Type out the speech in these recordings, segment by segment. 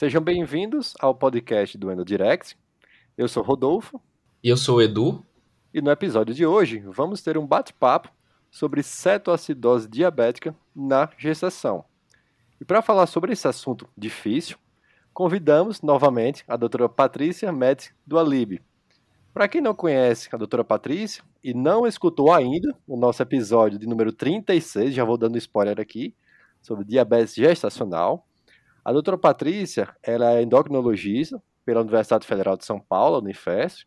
Sejam bem-vindos ao podcast do Endo Direct. Eu sou Rodolfo. E eu sou o Edu. E no episódio de hoje vamos ter um bate-papo sobre cetoacidose diabética na gestação. E para falar sobre esse assunto difícil, convidamos novamente a doutora Patrícia Metz do Alib. Para quem não conhece a doutora Patrícia e não escutou ainda o nosso episódio de número 36, já vou dando spoiler aqui, sobre diabetes gestacional, a doutora Patrícia ela é endocrinologista pela Universidade Federal de São Paulo, Unifesp,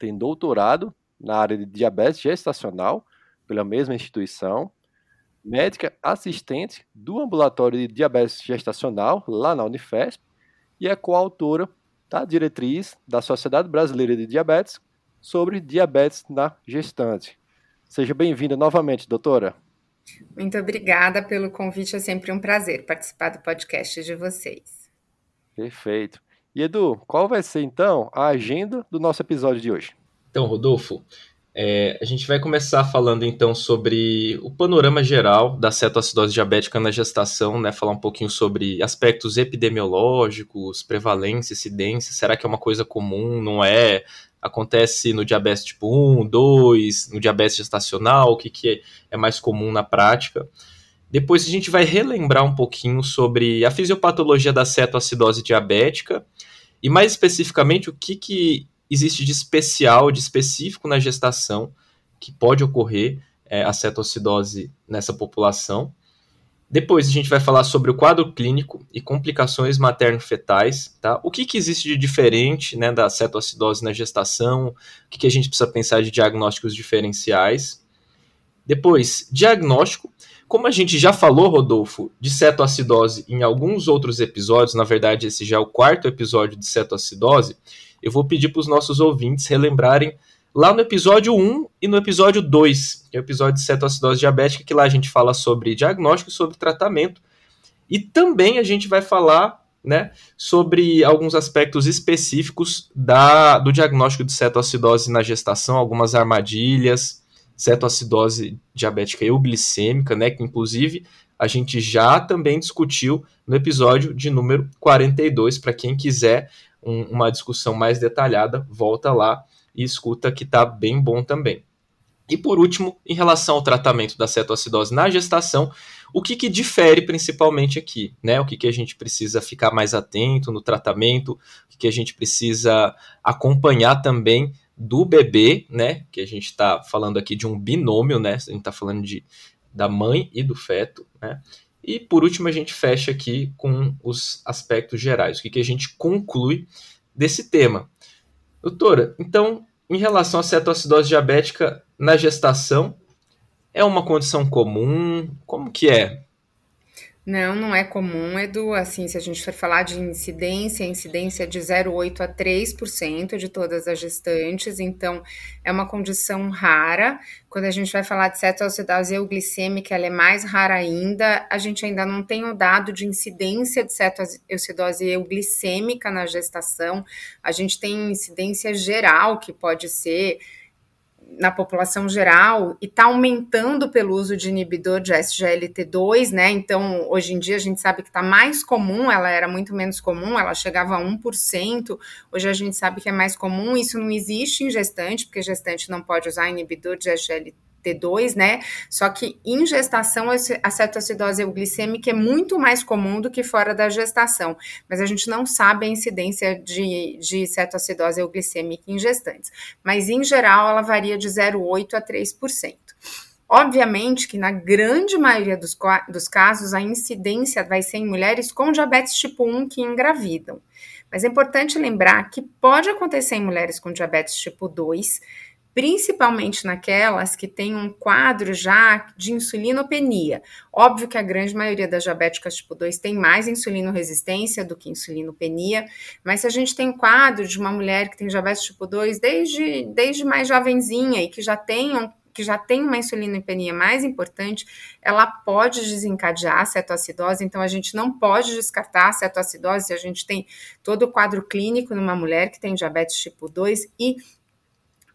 tem doutorado na área de diabetes gestacional pela mesma instituição, médica assistente do ambulatório de diabetes gestacional lá na Unifesp e é coautora da diretriz da Sociedade Brasileira de Diabetes sobre diabetes na gestante. Seja bem-vinda novamente, doutora. Muito obrigada pelo convite, é sempre um prazer participar do podcast de vocês. Perfeito. E Edu, qual vai ser então a agenda do nosso episódio de hoje? Então, Rodolfo, é, a gente vai começar falando então sobre o panorama geral da cetoacidose diabética na gestação, né? Falar um pouquinho sobre aspectos epidemiológicos, prevalência, incidência, será que é uma coisa comum, não é? Acontece no diabetes tipo 1, 2, no diabetes gestacional, o que, que é mais comum na prática. Depois a gente vai relembrar um pouquinho sobre a fisiopatologia da cetoacidose diabética e mais especificamente o que, que existe de especial, de específico na gestação que pode ocorrer é, a cetoacidose nessa população. Depois a gente vai falar sobre o quadro clínico e complicações materno-fetais, tá? O que, que existe de diferente né, da cetoacidose na gestação, o que, que a gente precisa pensar de diagnósticos diferenciais. Depois, diagnóstico. Como a gente já falou, Rodolfo, de cetoacidose em alguns outros episódios, na verdade esse já é o quarto episódio de cetoacidose, eu vou pedir para os nossos ouvintes relembrarem lá no episódio 1 e no episódio 2, que é o episódio de cetoacidose diabética, que lá a gente fala sobre diagnóstico e sobre tratamento. E também a gente vai falar né, sobre alguns aspectos específicos da, do diagnóstico de cetoacidose na gestação, algumas armadilhas, cetoacidose diabética euglicêmica, né, que inclusive a gente já também discutiu no episódio de número 42, para quem quiser um, uma discussão mais detalhada, volta lá e escuta que está bem bom também. E por último, em relação ao tratamento da cetoacidose na gestação, o que, que difere principalmente aqui, né? O que, que a gente precisa ficar mais atento no tratamento, o que, que a gente precisa acompanhar também do bebê, né? Que a gente está falando aqui de um binômio, né? A gente está falando de, da mãe e do feto, né? E por último, a gente fecha aqui com os aspectos gerais, o que, que a gente conclui desse tema. Doutora, então, em relação à cetoacidose diabética na gestação, é uma condição comum? Como que é? Não, não é comum, Edu. Assim, se a gente for falar de incidência, a incidência é de 0,8 a 3% de todas as gestantes, então é uma condição rara. Quando a gente vai falar de cetoacidose euglicêmica, ela é mais rara ainda. A gente ainda não tem o dado de incidência de cetoacidose euglicêmica na gestação. A gente tem incidência geral, que pode ser na população geral e está aumentando pelo uso de inibidor de SGLT2, né? Então, hoje em dia a gente sabe que está mais comum, ela era muito menos comum, ela chegava a 1%, hoje a gente sabe que é mais comum, isso não existe em gestante, porque gestante não pode usar inibidor de SGLT T2, né? Só que em gestação a cetoacidose euglicêmica é muito mais comum do que fora da gestação, mas a gente não sabe a incidência de, de cetoacidose euglicêmica em gestantes. Mas em geral ela varia de 0,8 a 3%. Obviamente que na grande maioria dos, dos casos a incidência vai ser em mulheres com diabetes tipo 1 que engravidam. Mas é importante lembrar que pode acontecer em mulheres com diabetes tipo 2, principalmente naquelas que têm um quadro já de insulinopenia. Óbvio que a grande maioria das diabéticas tipo 2 tem mais insulinoresistência do que insulinopenia, mas se a gente tem um quadro de uma mulher que tem diabetes tipo 2 desde, desde mais jovenzinha e que já tem um que já tem uma insulinopenia mais importante, ela pode desencadear a cetoacidose, então a gente não pode descartar a cetoacidose se a gente tem todo o quadro clínico numa mulher que tem diabetes tipo 2 e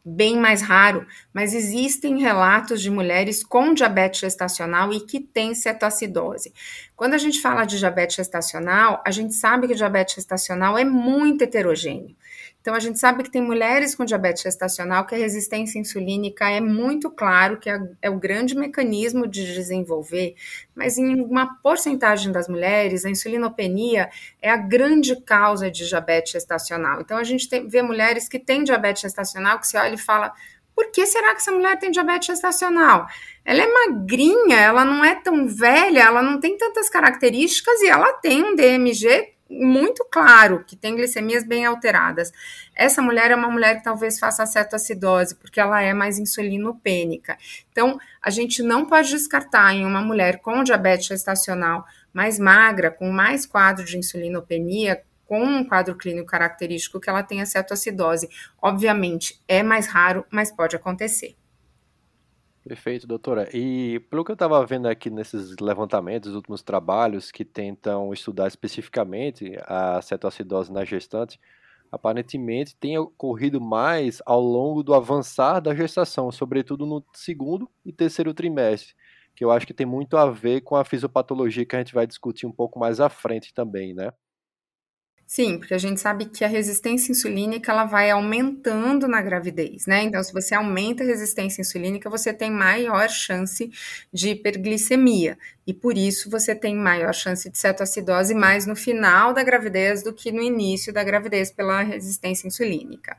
bem mais raro, mas existem relatos de mulheres com diabetes gestacional e que têm cetoacidose. Quando a gente fala de diabetes gestacional, a gente sabe que o diabetes gestacional é muito heterogêneo. Então, a gente sabe que tem mulheres com diabetes gestacional que a resistência insulínica é muito claro que é, é, o grande mecanismo de desenvolver, mas em uma porcentagem das mulheres, a insulinopenia é a grande causa de diabetes gestacional. Então, a gente tem, vê mulheres que têm diabetes gestacional que se olha e fala: por que será que essa mulher tem diabetes gestacional? Ela é magrinha, ela não é tão velha, ela não tem tantas características e ela tem um DMG muito claro, que tem glicemias bem alteradas. Essa mulher é uma mulher que talvez faça cetoacidose, porque ela é mais insulinopênica. Então, a gente não pode descartar em uma mulher com diabetes gestacional mais magra, com mais quadro de insulinopenia, com um quadro clínico característico que ela tenha cetoacidose. Obviamente, é mais raro, mas pode acontecer. Perfeito, doutora. E pelo que eu estava vendo aqui nesses levantamentos, últimos trabalhos que tentam estudar especificamente a cetoacidose na gestante, aparentemente tem ocorrido mais ao longo do avançar da gestação, sobretudo no segundo e terceiro trimestre, que eu acho que tem muito a ver com a fisiopatologia que a gente vai discutir um pouco mais à frente também, né? Sim, porque a gente sabe que a resistência insulínica ela vai aumentando na gravidez, né? Então, se você aumenta a resistência insulínica, você tem maior chance de hiperglicemia. E por isso você tem maior chance de cetoacidose mais no final da gravidez do que no início da gravidez pela resistência insulínica.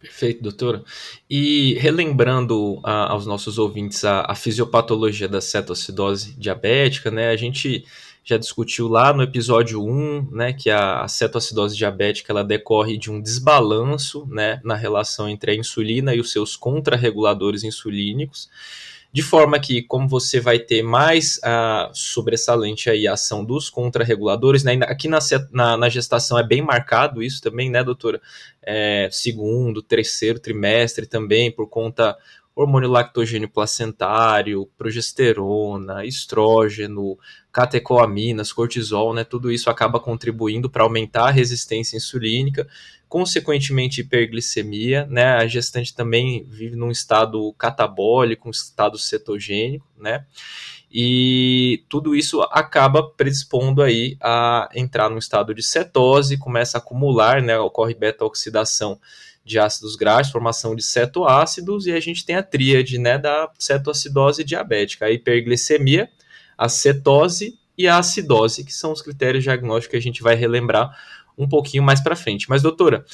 Perfeito, doutora. E relembrando a, aos nossos ouvintes a, a fisiopatologia da cetoacidose diabética, né? A gente já discutiu lá no episódio 1, né, que a cetoacidose diabética ela decorre de um desbalanço, né, na relação entre a insulina e os seus contrarreguladores insulínicos, de forma que, como você vai ter mais a sobressalente aí a ação dos contrarreguladores, né, aqui na, na, na, gestação é bem marcado isso também, né, doutora? É, segundo, terceiro trimestre também, por conta hormônio lactogênio placentário, progesterona, estrógeno, catecoaminas, cortisol, né? Tudo isso acaba contribuindo para aumentar a resistência insulínica, consequentemente hiperglicemia, né? A gestante também vive num estado catabólico, um estado cetogênico, né? E tudo isso acaba predispondo aí a entrar num estado de cetose, começa a acumular, né? Ocorre beta-oxidação de ácidos graxos, formação de cetoácidos, e a gente tem a tríade né, da cetoacidose diabética, a hiperglicemia, a cetose e a acidose, que são os critérios diagnósticos que a gente vai relembrar um pouquinho mais para frente. Mas, doutora,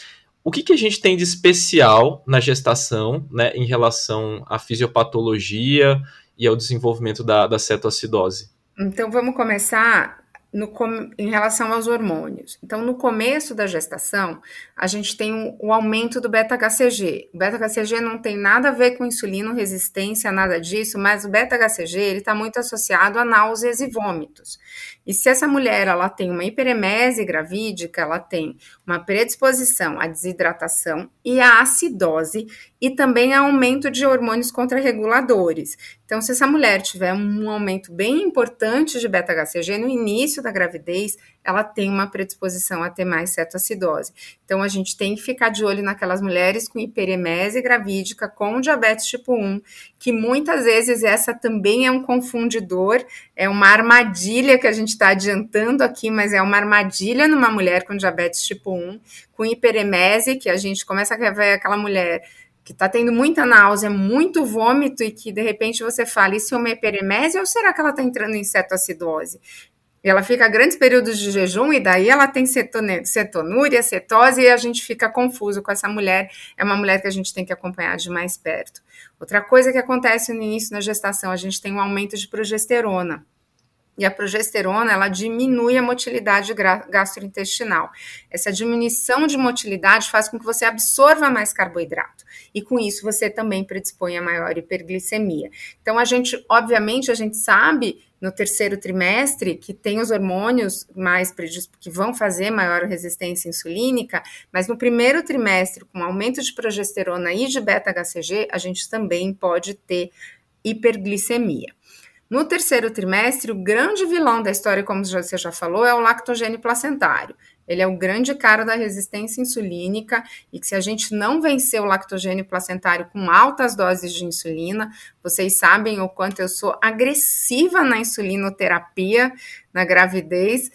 o que, que a gente tem de especial na gestação né, em relação à fisiopatologia e ao desenvolvimento da, da cetoacidose? Então, vamos começar no, em relação aos hormônios. Então, no começo da gestação, a gente tem o, aumento do beta-HCG. O beta-HCG não tem nada a ver com insulino resistência, nada disso, mas o beta-HCG está muito associado a náuseas e vômitos. E se essa mulher ela tem uma hiperemese gravídica, ela tem uma predisposição à desidratação e à acidose e também a aumento de hormônios contrarreguladores. Então, se essa mulher tiver um aumento bem importante de beta-HCG no início da gravidez, ela tem uma predisposição a ter mais cetoacidose. Então, a gente tem que ficar de olho naquelas mulheres com hiperemese gravídica, com diabetes tipo 1, que muitas vezes essa também é um confundidor, é uma armadilha que a gente está adiantando aqui, mas é uma armadilha numa mulher com diabetes tipo 1, com hiperemese, que a gente começa a ver aquela mulher que está tendo muita náusea, muito vômito e que de repente você fala, isso é uma hiperemese ou será que ela está entrando em cetoacidose? E ela fica grandes períodos de jejum e daí ela tem cetonúria, cetose e a gente fica confuso com essa mulher. É uma mulher que a gente tem que acompanhar de mais perto. Outra coisa que acontece no início da gestação, a gente tem um aumento de progesterona e a progesterona ela diminui a motilidade gastrointestinal. Essa diminuição de motilidade faz com que você absorva mais carboidrato e com isso você também predispõe a maior hiperglicemia. Então a gente, obviamente, a gente sabe no terceiro trimestre que tem os hormônios mais que vão fazer maior resistência insulínica, mas no primeiro trimestre com aumento de progesterona e de beta-HCG, a gente também pode ter hiperglicemia. No terceiro trimestre, o grande vilão da história, como você já falou, é o lactogênio placentário. ele é o grande cara da resistência insulínica e que se a gente não vencer o lactogênio placentário com altas doses de insulina, vocês sabem o quanto eu sou agressiva na insulinoterapia na gravidez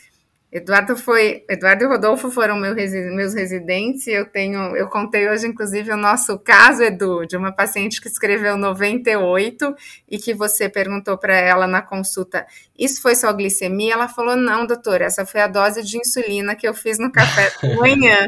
Eduardo foi, Eduardo e Rodolfo foram meu, meus residentes. Eu tenho, eu contei hoje, inclusive, o nosso caso, Edu, de uma paciente que escreveu 98 e que você perguntou para ela na consulta: isso foi só glicemia? Ela falou: não, doutor, essa foi a dose de insulina que eu fiz no café da manhã.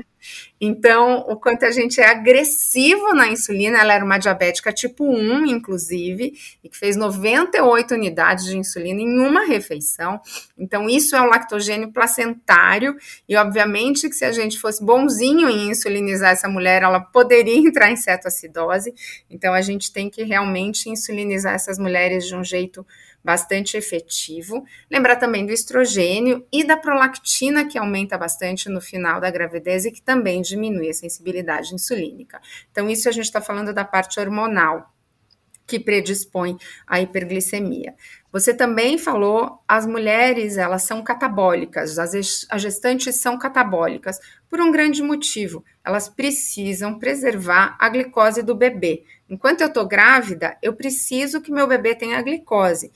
Então, o quanto a gente é agressivo na insulina, ela era uma diabética tipo 1, inclusive, e que fez 98 unidades de insulina em uma refeição. Então, isso é o lactogênio placentário, e obviamente que se a gente fosse bonzinho em insulinizar essa mulher, ela poderia entrar em cetoacidose. Então, a gente tem que realmente insulinizar essas mulheres de um jeito bastante efetivo. Lembrar também do estrogênio e da prolactina, que aumenta bastante no final da gravidez e que também diminui a sensibilidade insulínica. Então, isso a gente está falando da parte hormonal que predispõe à hiperglicemia. Você também falou, as mulheres, elas são catabólicas, as, gestantes são catabólicas, por um grande motivo, elas precisam preservar a glicose do bebê. Enquanto eu estou grávida, eu preciso que meu bebê tenha glicose.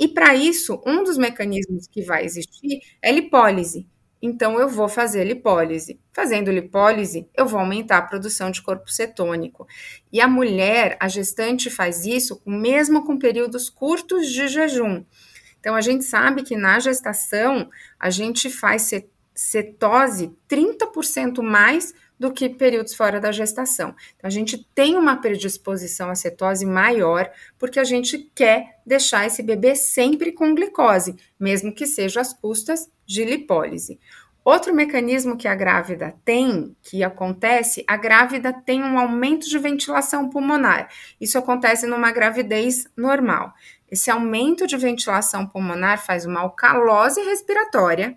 E para isso, um dos mecanismos que vai existir é lipólise. Então, eu vou fazer lipólise. Fazendo lipólise, eu vou aumentar a produção de corpo cetônico. E a mulher, a gestante, faz isso mesmo com períodos curtos de jejum. Então, a gente sabe que na gestação, a gente faz cetose 30% mais do que períodos fora da gestação. Então, a gente tem uma predisposição à cetose maior, porque a gente quer deixar esse bebê sempre com glicose, mesmo que seja às custas de lipólise. Outro mecanismo que a grávida tem, que acontece, a grávida tem um aumento de ventilação pulmonar. Isso acontece numa gravidez normal. Esse aumento de ventilação pulmonar faz uma alcalose respiratória,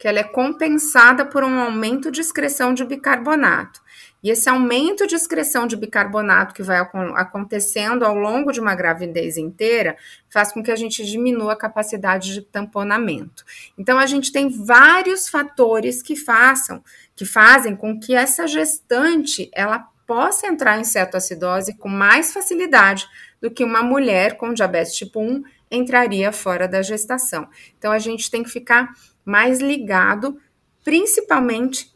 que ela é compensada por um aumento de excreção de bicarbonato. E esse aumento de excreção de bicarbonato que vai acontecendo ao longo de uma gravidez inteira faz com que a gente diminua a capacidade de tamponamento. Então a gente tem vários fatores que façam, que fazem com que essa gestante ela possa entrar em cetoacidose com mais facilidade do que uma mulher com diabetes tipo 1 entraria fora da gestação. Então a gente tem que ficar mais ligado, principalmente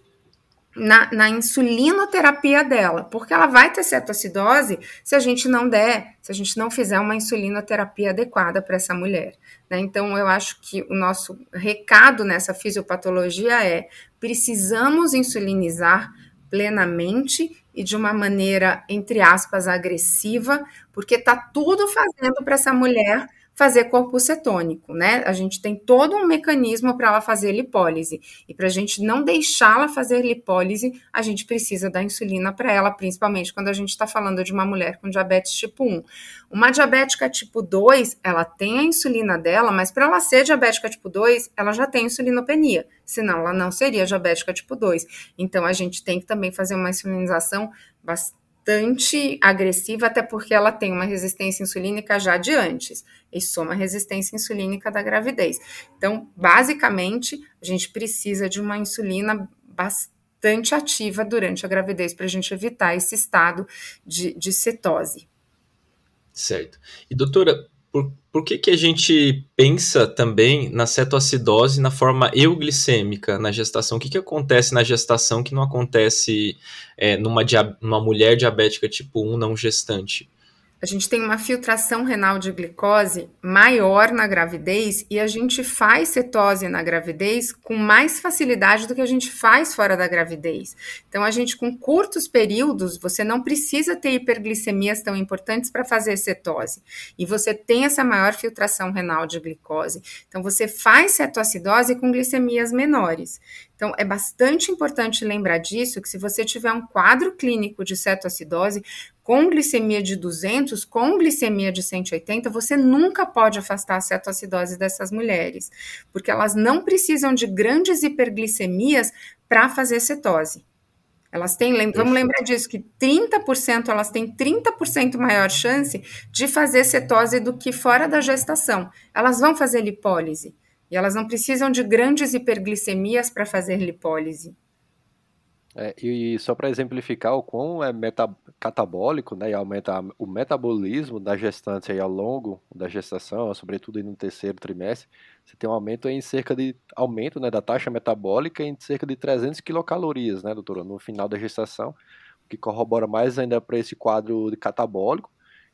na, na, insulinoterapia dela, porque ela vai ter cetoacidose se a gente não der, se a gente não fizer uma insulinoterapia adequada para essa mulher. Né? Então, eu acho que o nosso recado nessa fisiopatologia é: precisamos insulinizar plenamente e de uma maneira, entre aspas, agressiva, porque está tudo fazendo para essa mulher fazer corpo cetônico, né? A gente tem todo um mecanismo para ela fazer lipólise. E para a gente não deixá-la fazer lipólise, a gente precisa da insulina para ela, principalmente quando a gente está falando de uma mulher com diabetes tipo 1. Uma diabética tipo 2, ela tem a insulina dela, mas para ela ser diabética tipo 2, ela já tem insulinopenia. Senão, ela não seria diabética tipo 2. Então, a gente tem que também fazer uma insulinização bastante bastante agressiva, até porque ela tem uma resistência insulínica já de antes, e soma resistência insulínica da gravidez. Então, basicamente, a gente precisa de uma insulina bastante ativa durante a gravidez para a gente evitar esse estado de, de cetose. Certo. E doutora, por, por que, que a gente pensa também na cetoacidose na forma euglicêmica na gestação? O que, que acontece na gestação que não acontece é, numa, numa mulher diabética tipo 1 não gestante? A gente tem uma filtração renal de glicose maior na gravidez e a gente faz cetose na gravidez com mais facilidade do que a gente faz fora da gravidez. Então, a gente, com curtos períodos, você não precisa ter hiperglicemias tão importantes para fazer cetose. E você tem essa maior filtração renal de glicose. Então, você faz cetoacidose com glicemias menores. Então, é bastante importante lembrar disso, que se você tiver um quadro clínico de cetoacidose, com glicemia de 200, com glicemia de 180, você nunca pode afastar a cetoacidose dessas mulheres, porque elas não precisam de grandes hiperglicemias para fazer cetose. Elas têm, vamos lembrar disso, que 30% elas têm 30% maior chance de fazer cetose do que fora da gestação. Elas vão fazer lipólise. E elas não precisam de grandes hiperglicemias para fazer lipólise. É, e só para exemplificar o quão é meta, catabólico, né, e aumenta o metabolismo da gestante aí ao longo da gestação, sobretudo no terceiro trimestre, você tem um aumento em cerca de aumento, né, da taxa metabólica em cerca de 300 quilocalorias, né, doutora, no final da gestação, o que corrobora mais ainda para esse quadro de catabólico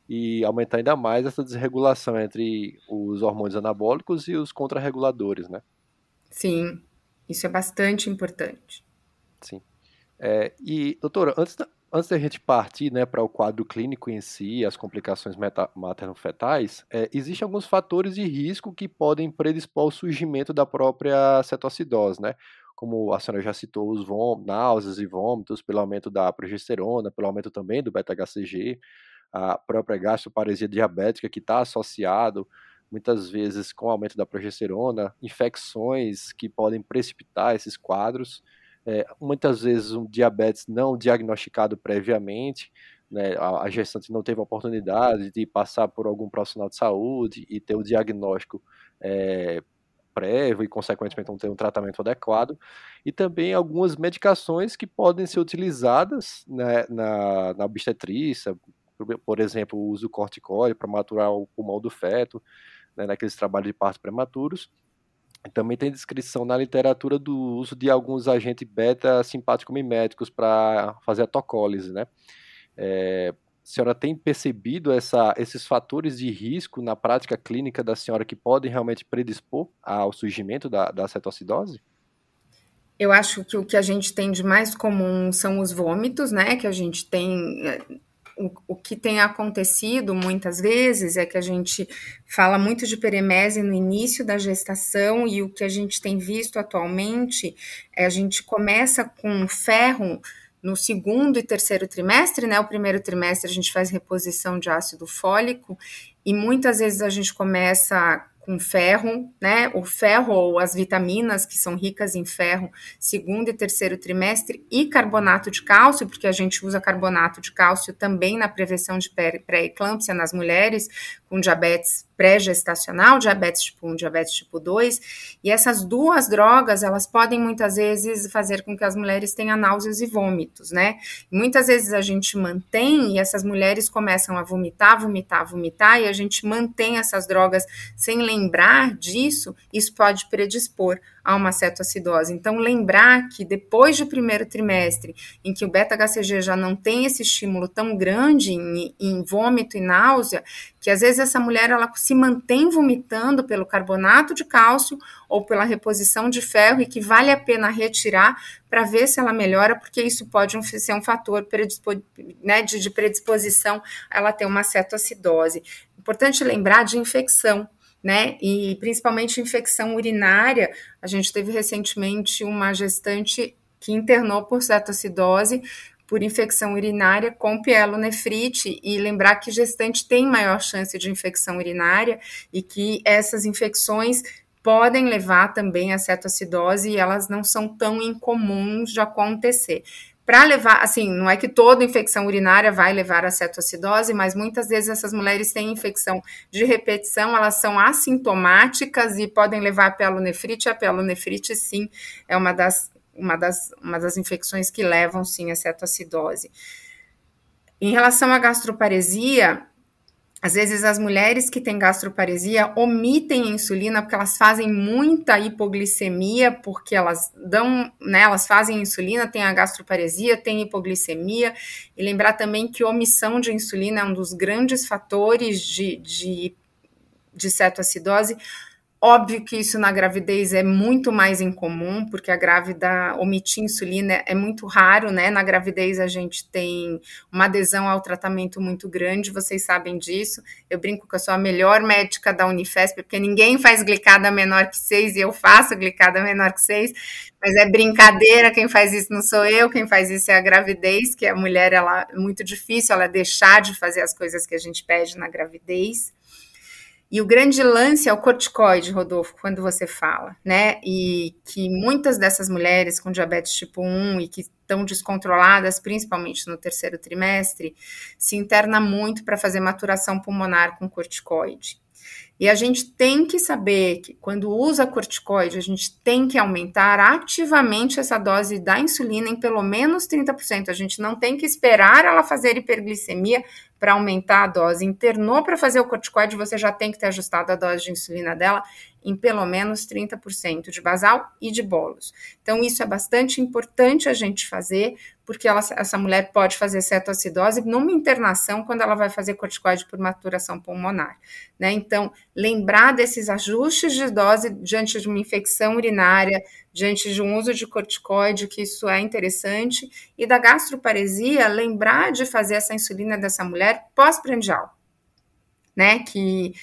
e aumenta ainda mais essa desregulação entre os hormônios anabólicos e os contrarreguladores, né? Sim, isso é bastante importante. Sim. É, e, doutora, antes da, antes da gente partir né, para o quadro clínico em si, as complicações materno-fetais, é, existem alguns fatores de risco que podem predispor ao surgimento da própria cetoacidose, né? Como a senhora já citou, os náuseas e vômitos, pelo aumento da progesterona, pelo aumento também do beta-HCG, a própria gastroparesia diabética que está associado muitas vezes com o aumento da progesterona, infecções que podem precipitar esses quadros, é, muitas vezes um diabetes não diagnosticado previamente, né, a, a gestante não teve a oportunidade de passar por algum profissional de saúde e ter o diagnóstico é, prévio e, consequentemente, não ter um tratamento adequado, e também algumas medicações que podem ser utilizadas né, na, na obstetrícia, por, por exemplo, o uso do corticóide para maturar o pulmão do feto, né, naqueles trabalhos de partos prematuros, também tem descrição na literatura do uso de alguns agentes beta simpático miméticos para fazer a tocólise, né? É, a senhora tem percebido essa, esses fatores de risco na prática clínica da senhora que podem realmente predispor ao surgimento da, da? Eu acho que o que a gente tem de mais comum são os vômitos, né? Que a gente tem é, o, o que tem acontecido muitas vezes é que a gente fala muito de peremese no início da gestação e o que a gente tem visto atualmente é a gente começa com ferro no segundo e terceiro trimestre, né? O primeiro trimestre a gente faz reposição de ácido fólico e muitas vezes a gente começa com ferro, né? O ferro ou as vitaminas que são ricas em ferro, segundo e terceiro trimestre, e carbonato de cálcio, porque a gente usa carbonato de cálcio também na prevenção de pré-eclâmpsia nas mulheres com diabetes pré-gestacional, diabetes tipo 1, diabetes tipo 2, e essas duas drogas, elas podem muitas vezes fazer com que as mulheres tenham náuseas e vômitos, né? Muitas vezes a gente mantém e essas mulheres começam a vomitar, vomitar, vomitar, e a gente mantém essas drogas sem lembrar disso, isso pode predispor a uma cetoacidose. Então, lembrar que depois do primeiro trimestre, em que o beta-HCG já não tem esse estímulo tão grande em, em, vômito e náusea, que às vezes essa mulher ela se mantém vomitando pelo carbonato de cálcio ou pela reposição de ferro e que vale a pena retirar para ver se ela melhora, porque isso pode ser um fator né, de, de predisposição a ela ter uma cetoacidose. Importante lembrar de infecção né? E principalmente infecção urinária. A gente teve recentemente uma gestante que internou por cetoacidose por infecção urinária com pielonefrite e lembrar que gestante tem maior chance de infecção urinária e que essas infecções podem levar também a cetoacidose e elas não são tão incomuns de acontecer para levar, assim, não é que toda infecção urinária vai levar a cetoacidose, mas muitas vezes essas mulheres têm infecção de repetição, elas são assintomáticas e podem levar a pielonefrite. A pielonefrite, sim, é uma das, uma das, uma das infecções que levam, sim, a cetoacidose. Em relação à gastroparesia, às vezes as mulheres que têm gastroparesia omitem a insulina porque elas fazem muita hipoglicemia, porque elas dão, né, elas fazem insulina, tem a gastroparesia, tem hipoglicemia, e lembrar também que omissão de insulina é um dos grandes fatores de, de, de cetoacidose, Óbvio que isso na gravidez é muito mais incomum, porque a grávida omitir insulina é muito raro, né? Na gravidez a gente tem uma adesão ao tratamento muito grande, vocês sabem disso. Eu brinco que eu sou a melhor médica da Unifesp, porque ninguém faz glicada menor que 6 e eu faço glicada menor que 6, mas é brincadeira, quem faz isso não sou eu, quem faz isso é a gravidez, que a mulher ela é muito difícil ela deixar de fazer as coisas que a gente pede na gravidez. E o grande lance é o corticoide, Rodolfo, quando você fala, né? E que muitas dessas mulheres com diabetes tipo 1 e que estão descontroladas, principalmente no terceiro trimestre, se interna muito para fazer maturação pulmonar com corticoide. E a gente tem que saber que quando usa corticoide, a gente tem que aumentar ativamente essa dose da insulina em pelo menos 30%. A gente não tem que esperar ela fazer hiperglicemia para aumentar a dose. Internou para fazer o corticoide, você já tem que ter ajustado a dose de insulina dela em pelo menos 30% de basal e de bolos. Então, isso é bastante importante a gente fazer, porque ela, essa mulher pode fazer cetoacidose numa internação quando ela vai fazer corticoide por maturação pulmonar. Né? Então, lembrar desses ajustes de dose diante de uma infecção urinária, diante de um uso de corticoide, que isso é interessante, e da gastroparesia, lembrar de fazer essa insulina dessa mulher pós-prandial. Né, que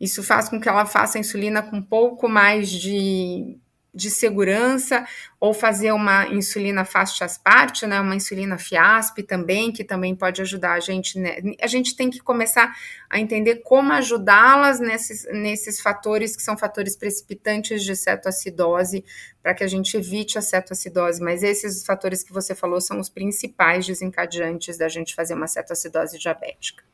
isso faz com que ela faça insulina com um pouco mais de, de segurança, ou fazer uma insulina fast asparte, né, uma insulina FIASP também, que também pode ajudar a gente. Né? A gente tem que começar a entender como ajudá-las nesses, nesses fatores que são fatores precipitantes de cetoacidose, para que a gente evite a cetoacidose. Mas esses fatores que você falou são os principais desencadeantes da gente fazer uma cetoacidose diabética.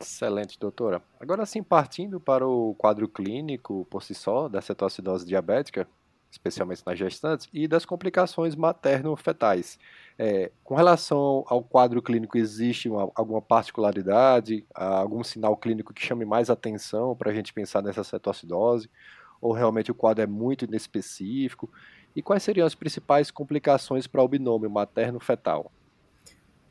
Excelente, doutora. Agora sim, partindo para o quadro clínico por si só da cetoacidose diabética, especialmente nas gestantes, e das complicações materno-fetais. É, com relação ao quadro clínico, existe uma, alguma particularidade, algum sinal clínico que chame mais atenção para a gente pensar nessa cetoacidose? Ou realmente o quadro é muito inespecífico? E quais seriam as principais complicações para o binômio materno-fetal?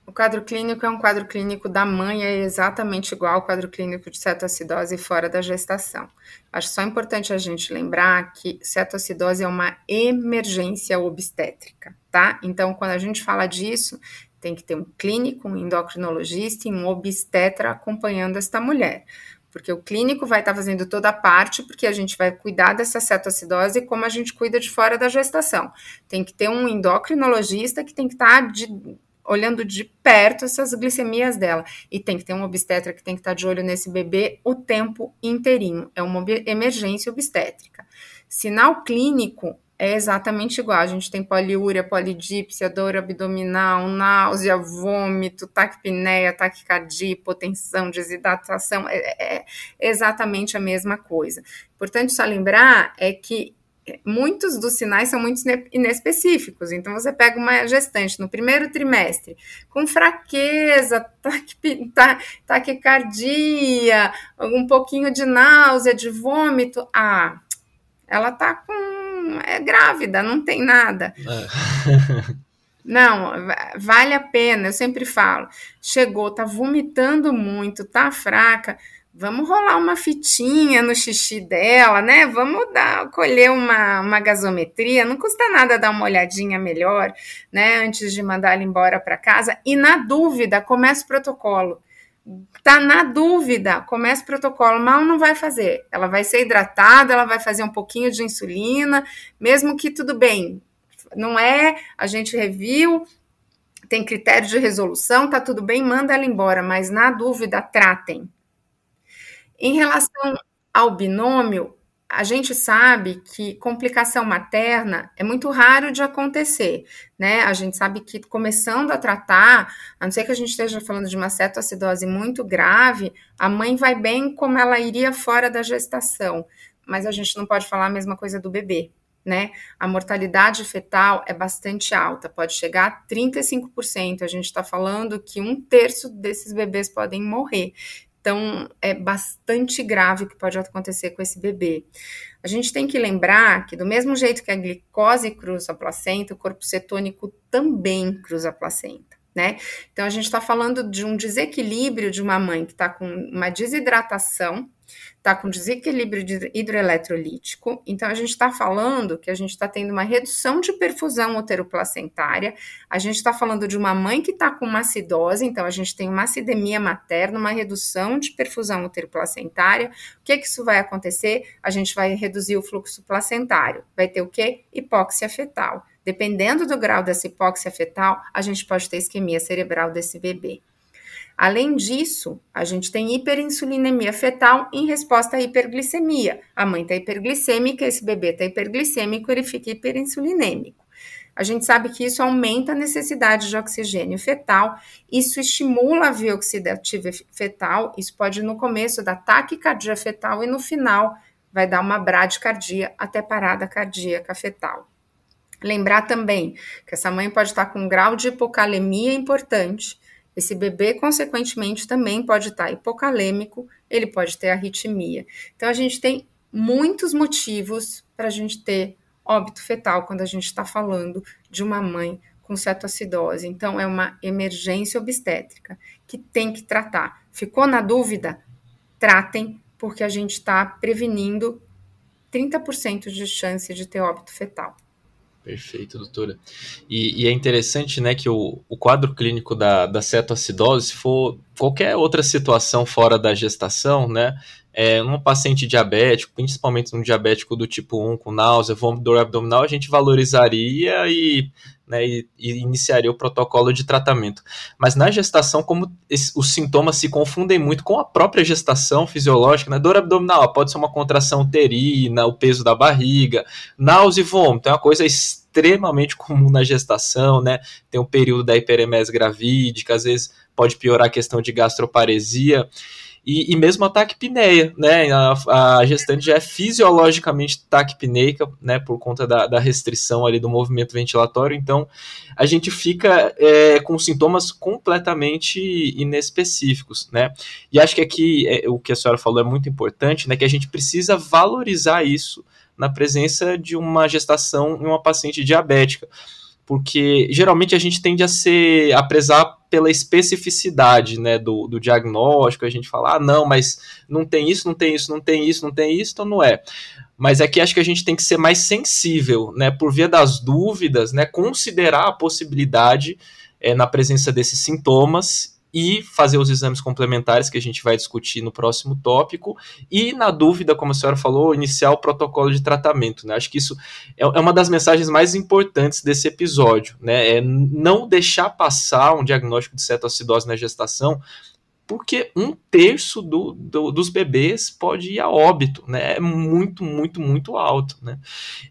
O quadro clínico é um quadro clínico da mãe, é exatamente igual ao quadro clínico de cetoacidose fora da gestação. Acho só importante a gente lembrar que cetoacidose é uma emergência obstétrica, tá? Então, quando a gente fala disso, tem que ter um clínico, um endocrinologista e um obstetra acompanhando esta mulher. Porque o clínico vai estar fazendo toda a parte, porque a gente vai cuidar dessa cetoacidose como a gente cuida de fora da gestação. Tem que ter um endocrinologista que tem que estar de, olhando de perto essas glicemias dela. E tem que ter um obstetra que tem que estar de olho nesse bebê o tempo inteirinho. É uma emergência obstétrica. Sinal clínico é exatamente igual. A gente tem poliúria, polidípsia, dor abdominal, náusea, vômito, taquipneia, taquicardia, hipotensão, desidratação. É, é, é exatamente a mesma coisa. Importante só lembrar é que muitos dos sinais são muito inespecíficos. Então, você pega uma gestante no primeiro trimestre com fraqueza, taquicardia, um pouquinho de náusea, de vômito. Ah, ela tá com. é grávida, não tem nada. É. Não, vale a pena, eu sempre falo. Chegou, tá vomitando muito, tá fraca vamos rolar uma fitinha no xixi dela, né? Vamos dar, colher uma, uma gasometria, não custa nada dar uma olhadinha melhor, né? Antes de mandar ela embora para casa. E na dúvida, comece o protocolo. Tá na dúvida, comece o protocolo. Mal não vai fazer. Ela vai ser hidratada, ela vai fazer um pouquinho de insulina, mesmo que tudo bem. Não é, a gente reviu, tem critério de resolução, tá tudo bem, manda ela embora, mas na dúvida, tratem, em relação ao binômio, a gente sabe que complicação materna é muito raro de acontecer, né? A gente sabe que começando a tratar, a não ser que a gente esteja falando de uma cetoacidose muito grave, a mãe vai bem como ela iria fora da gestação, mas a gente não pode falar a mesma coisa do bebê, né? A mortalidade fetal é bastante alta, pode chegar a 35%. A gente está falando que um terço desses bebês podem morrer. Então, é bastante grave o que pode acontecer com esse bebê. A gente tem que lembrar que, do mesmo jeito que a glicose cruza a placenta, o corpo cetônico também cruza a placenta. Né? Então, a gente está falando de um desequilíbrio de uma mãe que está com uma desidratação está com desequilíbrio de hidroeletrolítico. Então, a gente está falando que a gente está tendo uma redução de perfusão uteroplacentária, a gente está falando de uma mãe que está com uma acidose, então a gente tem uma acidemia materna, uma redução de perfusão uteroplacentária. O que, que isso vai acontecer? A gente vai reduzir o fluxo placentário. Vai ter o quê? Hipóxia fetal. Dependendo do grau dessa hipóxia fetal, a gente pode ter isquemia cerebral desse bebê. Além disso, a gente tem hiperinsulinemia fetal em resposta à hiperglicemia. A mãe está hiperglicêmica, esse bebê está hiperglicêmico, ele fica hiperinsulinêmico. a gente sabe que isso aumenta a necessidade de oxigênio fetal, isso estimula a via oxidativa fetal, isso pode no começo dar taquicardia fetal e no final vai dar uma bradicardia até parada cardíaca fetal. Lembrar também que essa mãe pode estar com um grau de hipocalemia importante, esse bebê, consequentemente, também pode estar hipocalêmico, ele pode ter arritmia. Então, a gente tem muitos motivos para a gente ter óbito fetal quando a gente está falando de uma mãe com cetoacidose. Então, é uma emergência obstétrica que tem que tratar. Ficou na dúvida? Tratem, porque a gente está prevenindo 30% de chance de ter óbito fetal. Perfeito, doutora. E, e, é interessante, né, que o, o quadro clínico da, da cetoacidose, se for qualquer outra situação fora da gestação, né, é, um paciente diabético, principalmente um diabético do tipo 1 com náusea, vômito, dor abdominal, a gente valorizaria e, né, e, e, iniciaria o protocolo de tratamento. Mas na gestação, como esse, os sintomas se confundem muito com a própria gestação fisiológica, né, dor abdominal pode ser uma contração uterina, o peso da barriga, náusea e vômito, é uma coisa extremamente comum na gestação, né, tem um período da hiperemese gravídica, às vezes pode piorar a questão de gastroparesia, e, e mesmo a taquipneia, né? A, a, gestante já é fisiologicamente taquipneica, né? Por conta da, da, restrição ali do movimento ventilatório. Então, a gente fica é, com sintomas completamente inespecíficos, né? E acho que aqui é, o que a senhora falou é muito importante, né? Que a gente precisa valorizar isso na presença de uma gestação em uma paciente diabética porque geralmente a gente tende a ser a prezar pela especificidade né, do, do diagnóstico, a gente fala, ah, não, mas não tem isso, não tem isso, não tem isso, não tem isso, então não é. Mas aqui acho que a gente tem que ser mais sensível, né, por via das dúvidas, né, considerar a possibilidade é, na presença desses sintomas e fazer os exames complementares que a gente vai discutir no próximo tópico e na dúvida, como a senhora falou, iniciar o protocolo de tratamento, né? Acho que isso é, é uma das mensagens mais importantes desse episódio, né? É não deixar passar um diagnóstico de cetoacidose na gestação porque um terço do, do, dos bebês pode ir a óbito, né? É muito, muito, muito alto, né?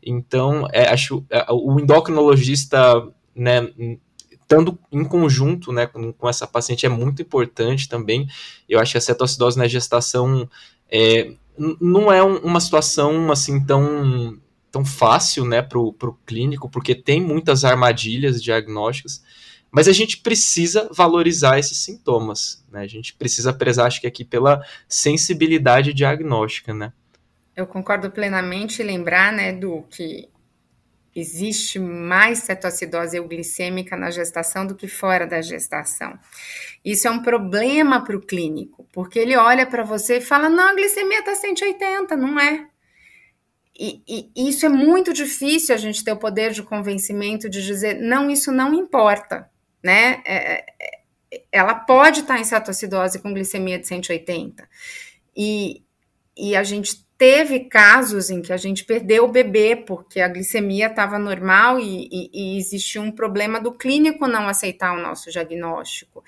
Então, é, acho é, o endocrinologista, né, estando em conjunto né, com, com, essa paciente é muito importante também. Eu acho que a cetoacidose na gestação é, não é um, uma situação assim tão, tão fácil né, para o clínico, porque tem muitas armadilhas diagnósticas, mas a gente precisa valorizar esses sintomas. Né? A gente precisa prezar, acho que aqui, pela sensibilidade diagnóstica. Né? Eu concordo plenamente lembrar, né, do que existe mais cetoacidose euglicêmica na gestação do que fora da gestação. Isso é um problema para o clínico, porque ele olha para você e fala: não, a glicemia está 180, não é. E, e, isso é muito difícil a gente ter o poder de convencimento de dizer: não, isso não importa, né? É, é, ela pode estar tá em cetoacidose com glicemia de 180. E, e a gente teve casos em que a gente perdeu o bebê porque a glicemia estava normal e, e, e existia um problema do clínico não aceitar o nosso diagnóstico.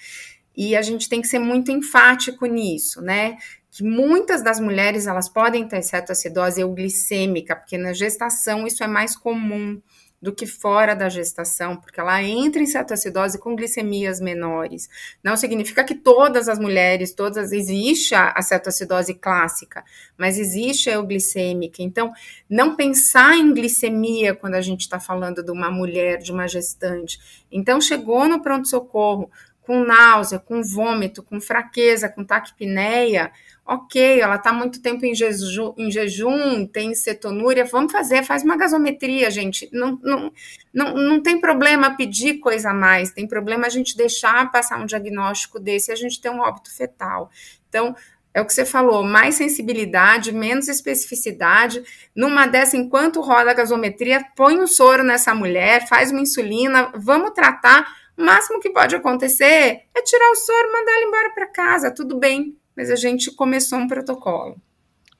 E a gente tem que ser muito enfático nisso, né? Que muitas das mulheres elas podem ter cetoacidose euglicêmica, porque na gestação isso é mais comum do que fora da gestação, porque ela entra em cetoacidose com glicemias menores. Não significa que todas as mulheres, todas, existe a, cetoacidose clássica, mas existe a euglicêmica. Então, não pensar em glicemia quando a gente está falando de uma mulher, de uma gestante. Então, chegou no pronto-socorro com náusea, com vômito, com fraqueza, com taquipneia, ok, ela está muito tempo em, jeju, em jejum, tem cetonúria, vamos fazer, faz uma gasometria, gente. Não, não, não, não tem problema pedir coisa a mais, tem problema a gente deixar passar um diagnóstico desse e a gente ter um óbito fetal. Então, é o que você falou, mais sensibilidade, menos especificidade. Numa dessa, enquanto roda a gasometria, põe um soro nessa mulher, faz uma insulina, vamos tratar. O máximo que pode acontecer é tirar o soro, mandar ela embora para casa, tudo bem mas a gente começou um protocolo.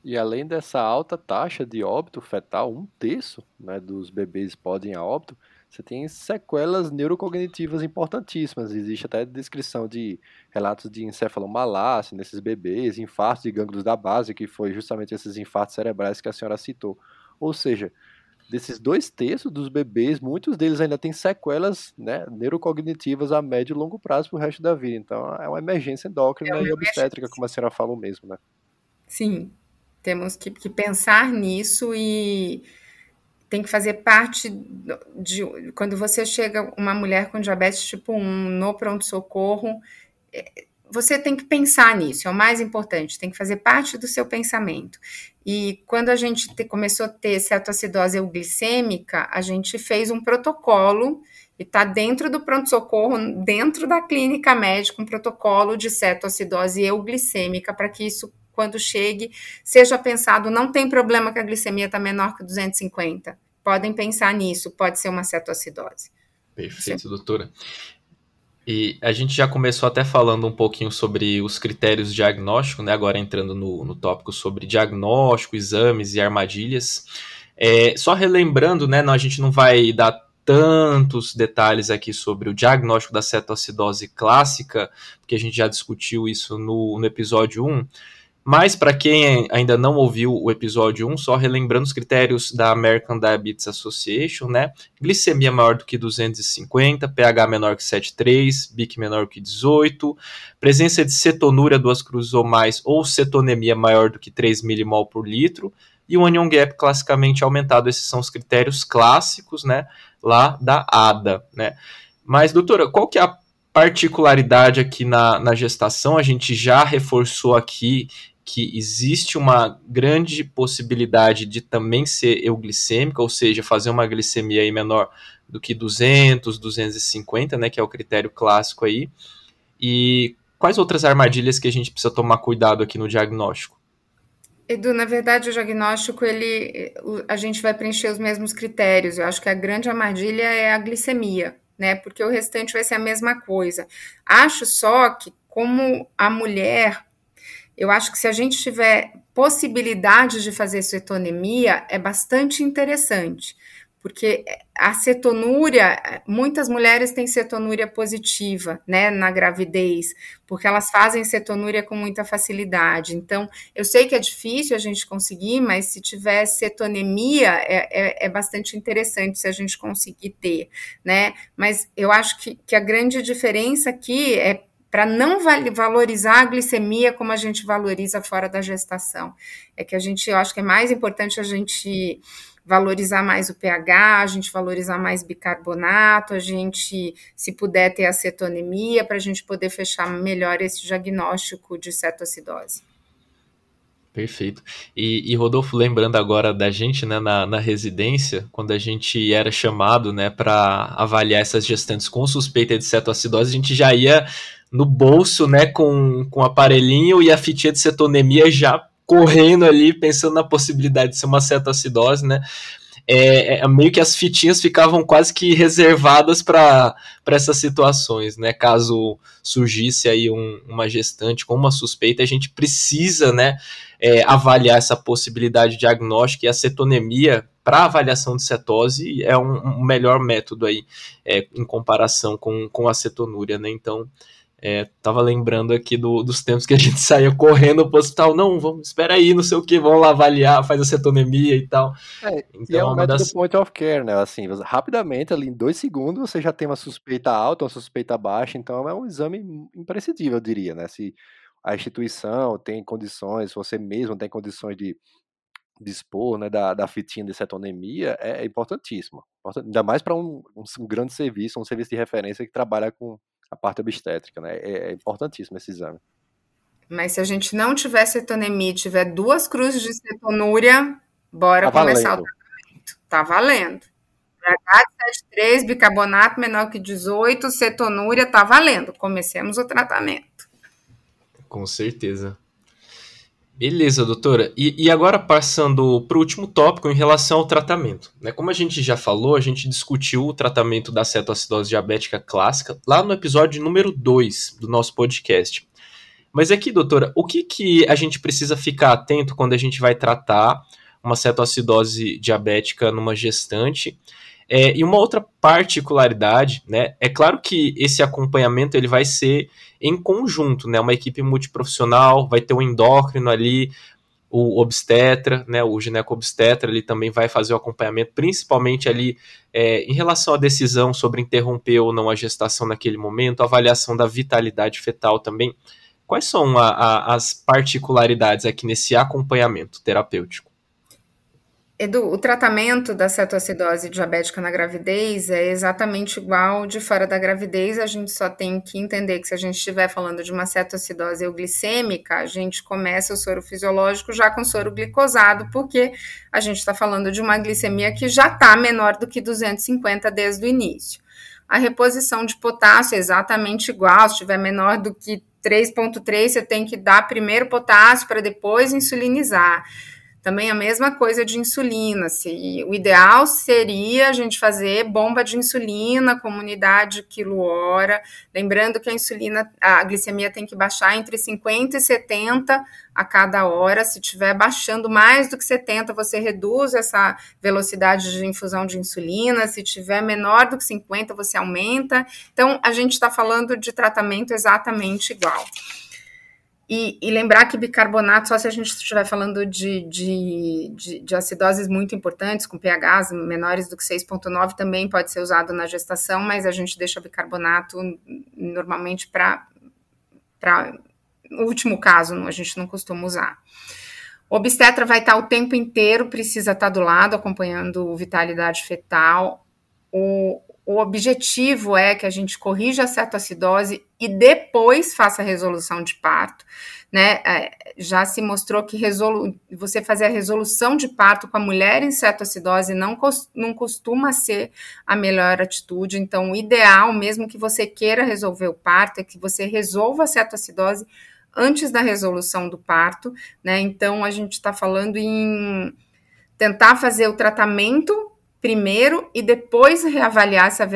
E além dessa alta taxa de óbito fetal, um terço né, dos bebês podem a óbito, você tem sequelas neurocognitivas importantíssimas. Existe até descrição de relatos de encefalomalácia nesses bebês, infartos de gânglios da base, que foi justamente esses infartos cerebrais que a senhora citou. Ou seja, desses dois terços dos bebês, muitos deles ainda têm sequelas né, neurocognitivas a médio e longo prazo para o resto da vida. Então é uma emergência endócrina é uma e obstétrica, como a senhora falou mesmo, né? Sim, temos que, que pensar nisso e tem que fazer parte de quando você chega uma mulher com diabetes tipo 1 no pronto socorro, é, você tem que pensar nisso, é o mais importante, tem que fazer parte do seu pensamento. E quando a gente te, começou a ter cetoacidose euglicêmica, a gente fez um protocolo e está dentro do pronto-socorro, dentro da clínica médica, um protocolo de cetoacidose euglicêmica para que isso, quando chegue, seja pensado, não tem problema que a glicemia está menor que 250. Podem pensar nisso, pode ser uma cetoacidose. Perfeito, Sim. doutora. E a gente já começou até falando um pouquinho sobre os critérios diagnóstico, né? Agora entrando no, no tópico sobre diagnóstico, exames e armadilhas. É, só relembrando, né? Não, a gente não vai dar tantos detalhes aqui sobre o diagnóstico da cetoacidose clássica, porque a gente já discutiu isso no, no episódio 1. Mas para quem ainda não ouviu o episódio 1, só relembrando os critérios da American Diabetes Association, né? Glicemia maior do que 250, pH menor que 7,3, BIC menor que 18, presença de cetonúria duas cruzes ou mais ou cetonemia maior do que 3 millimol por litro e o anion gap classicamente aumentado. Esses são os critérios clássicos, né, lá da ADA, né? Mas, doutora, qual que é a particularidade aqui na, na gestação? A gente já reforçou aqui que existe uma grande possibilidade de também ser euglicêmica, ou seja, fazer uma glicemia aí menor do que 200, 250, né, que é o critério clássico aí. E quais outras armadilhas que a gente precisa tomar cuidado aqui no diagnóstico? Edu, na verdade, o diagnóstico, ele, a gente vai preencher os mesmos critérios. Eu acho que a grande armadilha é a glicemia, né? Porque o restante vai ser a mesma coisa. Acho só que, como a mulher eu acho que se a gente tiver possibilidade de fazer cetonemia, é bastante interessante, porque a cetonúria, muitas mulheres têm cetonúria positiva, né, na gravidez, porque elas fazem cetonúria com muita facilidade. Então, eu sei que é difícil a gente conseguir, mas se tiver cetonemia, é, é, é bastante interessante se a gente conseguir ter, né? Mas eu acho que, que a grande diferença aqui é para não valorizar a glicemia como a gente valoriza fora da gestação. É que a gente, eu acho que é mais importante a gente valorizar mais o pH, a gente valorizar mais bicarbonato, a gente, se puder, ter acetonemia, para a gente poder fechar melhor esse diagnóstico de cetoacidose. Perfeito. E, e, Rodolfo, lembrando agora da gente, né, na, na residência, quando a gente era chamado, né, para avaliar essas gestantes com suspeita de cetoacidose, a gente já ia no bolso, né, com, com o aparelhinho e a fitinha de cetonemia já correndo ali, pensando na possibilidade de ser uma cetoacidose, né? É, é, meio que as fitinhas ficavam quase que reservadas para essas situações, né? Caso surgisse aí um, uma gestante com uma suspeita, a gente precisa, né, é, avaliar essa possibilidade diagnóstica e a cetonemia para avaliação de cetose é um, um melhor método aí é, em comparação com, com a cetonúria, né? Então, é, tava lembrando aqui do, dos tempos que a gente saía correndo pro hospital, não, vamos, espera aí, não sei o que, vamos lá avaliar, faz a cetonemia e tal. É, então, e é um método das... point of care, né, assim, rapidamente, ali em dois segundos, você já tem uma suspeita alta, uma suspeita baixa, então é um exame imprescindível, eu diria, né, se a instituição tem condições, você mesmo tem condições de dispor, né, da, da fitinha de cetonemia, é, é importantíssimo, ainda mais para um, um, um grande serviço, um serviço de referência que trabalha com a parte obstétrica, né? É, é importantíssimo esse exame. Mas se a gente não tiver cetonemia, tiver duas cruzes de cetonúria, bora tá começar valendo. o tratamento. Tá valendo. pH 7,3, bicarbonato menor que 18, cetonúria, tá valendo. Comecemos o tratamento. Com certeza. Beleza, doutora. E, e agora passando para o último tópico em relação ao tratamento. Né? Como a gente já falou, a gente discutiu o tratamento da cetoacidose diabética clássica lá no episódio número 2 do nosso podcast. Mas aqui, doutora, o que, que a gente precisa ficar atento quando a gente vai tratar uma cetoacidose diabética numa gestante? É, e uma outra particularidade, né? É claro que esse acompanhamento ele vai ser em conjunto, né? Uma equipe multiprofissional, vai ter um endócrino ali, o obstetra, né, o gineco-obstetra, ele também vai fazer o acompanhamento, principalmente ali é, em relação à decisão sobre interromper ou não a gestação naquele momento, avaliação da vitalidade fetal também. Quais são a, a, as particularidades aqui nesse acompanhamento terapêutico? Edu, o tratamento da cetoacidose diabética na gravidez é exatamente igual de fora da gravidez. A gente só tem que entender que se a gente estiver falando de uma cetoacidose euglicêmica, a gente começa o soro fisiológico já com soro glicosado, porque a gente está falando de uma glicemia que já está menor do que 250 desde o início. A reposição de potássio é exatamente igual, se estiver menor do que 3,3, você tem que dar primeiro potássio para depois insulinizar. Também a mesma coisa de insulina. Se, o ideal seria a gente fazer bomba de insulina, comunidade quilo-hora. Lembrando que a insulina, a glicemia tem que baixar entre 50 e 70 a cada hora. Se estiver baixando mais do que 70, você reduz essa velocidade de infusão de insulina. Se estiver menor do que 50, você aumenta. Então, a gente está falando de tratamento exatamente igual. E, e, lembrar que bicarbonato, só se a gente estiver falando de, de, de, de, acidoses muito importantes, com pHs menores do que 6,9, também pode ser usado na gestação, mas a gente deixa bicarbonato normalmente para o último caso, a gente não costuma usar. O obstetra vai estar o tempo inteiro, precisa estar do lado, acompanhando vitalidade fetal. O, o objetivo é que a gente corrija a cetoacidose e depois faça a resolução de parto. Né? É, já se mostrou que resolu você fazer a resolução de parto com a mulher em cetoacidose não, não costuma ser a melhor atitude. Então, o ideal, mesmo que você queira resolver o parto, é que você resolva a cetoacidose antes da resolução do parto. Né? Então, a gente está falando em tentar fazer o tratamento primeiro e depois reavaliar essa,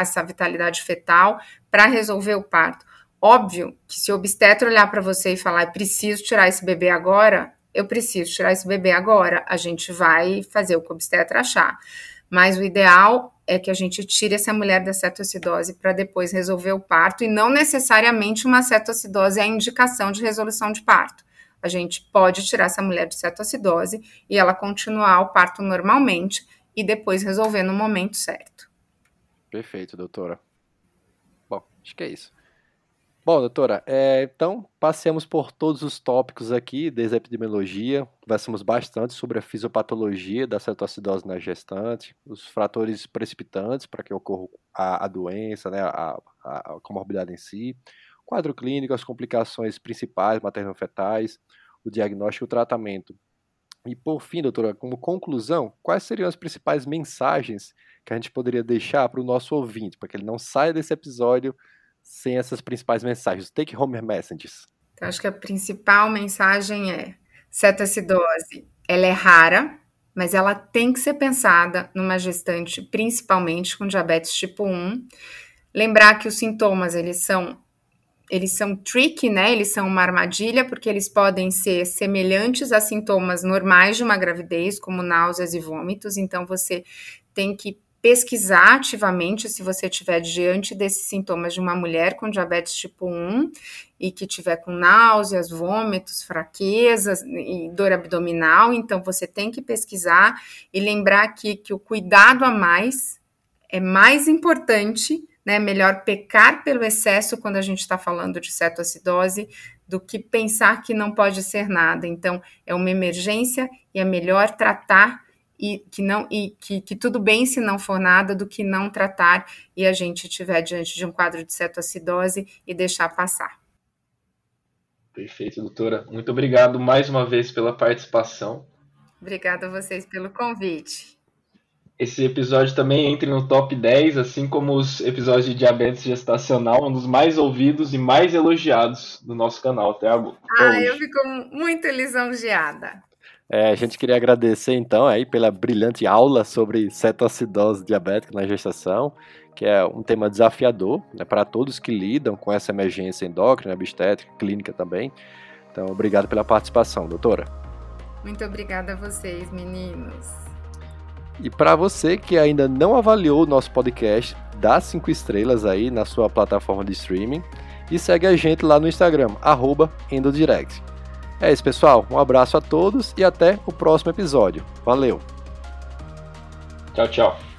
essa vitalidade fetal para resolver o parto. Óbvio que se o obstetra olhar para você e falar, preciso tirar esse bebê agora, eu preciso tirar esse bebê agora, a gente vai fazer o que o obstetra achar. Mas o ideal é que a gente tire essa mulher da cetoacidose para depois resolver o parto e não necessariamente uma cetoacidose é a indicação de resolução de parto. A gente pode tirar essa mulher de cetoacidose e ela continuar o parto normalmente e depois resolver no momento certo. Perfeito, doutora. Bom, acho que é isso. Bom, doutora, é, então passemos por todos os tópicos aqui, desde a epidemiologia, conversamos bastante sobre a fisiopatologia da cetoacidose na gestante, os fatores precipitantes para que ocorra a, a doença, né, a, a, a, comorbidade em si, quadro clínico, as complicações principais materno-fetais, o diagnóstico e o tratamento e por fim, doutora, como conclusão, quais seriam as principais mensagens que a gente poderia deixar para o nosso ouvinte, para que ele não saia desse episódio sem essas principais mensagens, take home messages? Então, acho que a principal mensagem é: cetacidose, ela é rara, mas ela tem que ser pensada numa gestante, principalmente com diabetes tipo 1. Lembrar que os sintomas eles são eles são tricky, né? Eles são uma armadilha porque eles podem ser semelhantes a sintomas normais de uma gravidez, como náuseas e vômitos. Então você tem que pesquisar ativamente se você estiver diante desses sintomas de uma mulher com diabetes tipo 1 e que tiver com náuseas, vômitos, fraquezas e dor abdominal, então você tem que pesquisar e lembrar aqui que o cuidado a mais é mais importante né? Melhor pecar pelo excesso quando a gente está falando de cetoacidose do que pensar que não pode ser nada. Então, é uma emergência e é melhor tratar e que não e que, que tudo bem se não for nada do que não tratar e a gente estiver diante de um quadro de cetoacidose e deixar passar. Perfeito, doutora. Muito obrigado mais uma vez pela participação. Obrigada a vocês pelo convite esse episódio também entre no top 10, assim como os episódios de diabetes gestacional, um dos mais ouvidos e mais elogiados do nosso canal até agora. Ah, eu fico muito lisonjeada. É, a gente queria agradecer então aí pela brilhante aula sobre cetoacidose diabética na gestação, que é um tema desafiador né, para todos que lidam com essa emergência endócrina, obstétrica, clínica também. Então, obrigado pela participação, doutora. Muito obrigada a vocês, meninos. E para você que ainda não avaliou o nosso podcast, dá cinco estrelas aí na sua plataforma de streaming e segue a gente lá no Instagram, Endodirect. É isso, pessoal. Um abraço a todos e até o próximo episódio. Valeu! Tchau, tchau.